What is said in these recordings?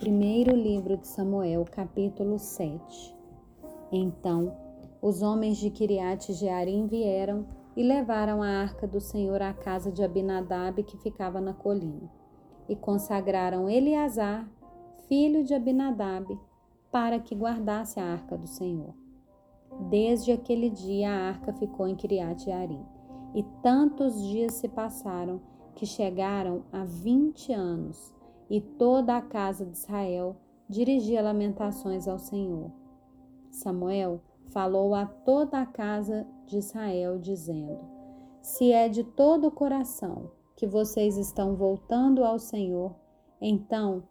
Primeiro livro de Samuel, capítulo 7. Então, os homens de Kiriat Jearim vieram e levaram a arca do Senhor à casa de Abinadab, que ficava na colina, e consagraram Eleazar, filho de Abinadab, para que guardasse a arca do Senhor. Desde aquele dia a arca ficou em Kiriat Jearim, e tantos dias se passaram que chegaram a vinte anos e toda a casa de Israel dirigia lamentações ao Senhor. Samuel falou a toda a casa de Israel, dizendo: Se é de todo o coração que vocês estão voltando ao Senhor, então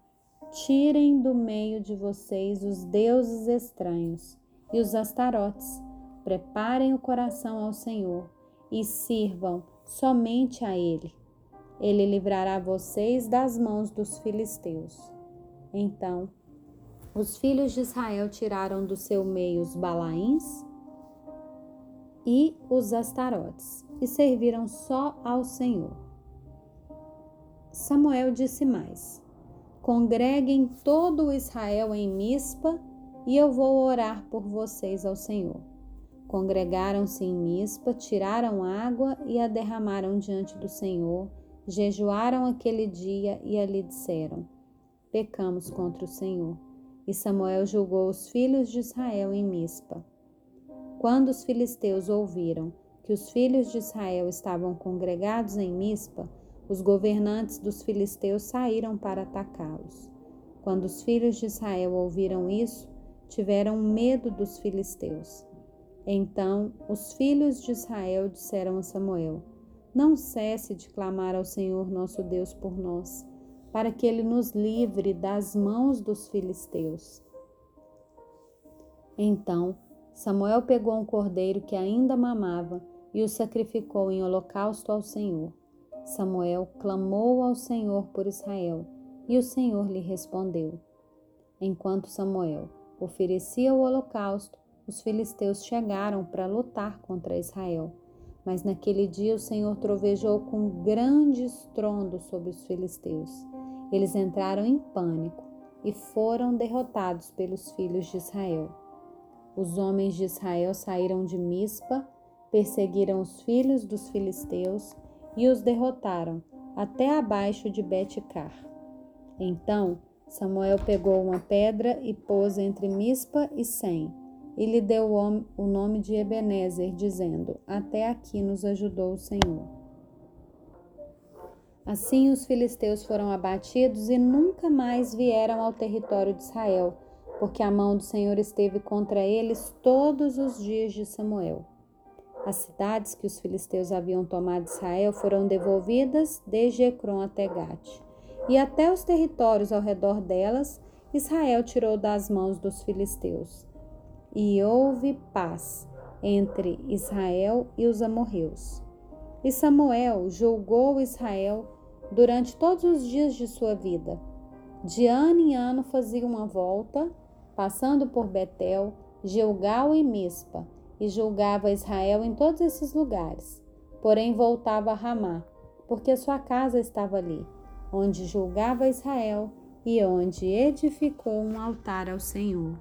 tirem do meio de vocês os deuses estranhos e os astarotes. Preparem o coração ao Senhor e sirvam somente a Ele. Ele livrará vocês das mãos dos filisteus. Então, os filhos de Israel tiraram do seu meio os balaíns e os astarotes e serviram só ao Senhor. Samuel disse mais: Congreguem todo o Israel em Mispa e eu vou orar por vocês ao Senhor. Congregaram-se em Mispa, tiraram água e a derramaram diante do Senhor jejuaram aquele dia e ali disseram: Pecamos contra o Senhor. E Samuel julgou os filhos de Israel em Mispa. Quando os filisteus ouviram que os filhos de Israel estavam congregados em Mispa, os governantes dos filisteus saíram para atacá-los. Quando os filhos de Israel ouviram isso, tiveram medo dos filisteus. Então os filhos de Israel disseram a Samuel: não cesse de clamar ao Senhor nosso Deus por nós, para que ele nos livre das mãos dos filisteus. Então Samuel pegou um cordeiro que ainda mamava e o sacrificou em holocausto ao Senhor. Samuel clamou ao Senhor por Israel, e o Senhor lhe respondeu. Enquanto Samuel oferecia o holocausto, os filisteus chegaram para lutar contra Israel. Mas naquele dia o Senhor trovejou com grande estrondo sobre os filisteus. Eles entraram em pânico e foram derrotados pelos filhos de Israel. Os homens de Israel saíram de Mispa, perseguiram os filhos dos filisteus e os derrotaram até abaixo de Betcar. Então Samuel pegou uma pedra e pôs entre Mispa e Sem e lhe deu o nome de Ebenezer, dizendo: Até aqui nos ajudou o Senhor. Assim os filisteus foram abatidos e nunca mais vieram ao território de Israel, porque a mão do Senhor esteve contra eles todos os dias de Samuel. As cidades que os filisteus haviam tomado de Israel foram devolvidas desde Ecrom até Gate, e até os territórios ao redor delas Israel tirou das mãos dos filisteus e houve paz entre Israel e os amorreus. E Samuel julgou Israel durante todos os dias de sua vida. De ano em ano fazia uma volta, passando por Betel, Gilgal e Mispa, e julgava Israel em todos esses lugares. Porém voltava a Ramá, porque sua casa estava ali, onde julgava Israel e onde edificou um altar ao Senhor.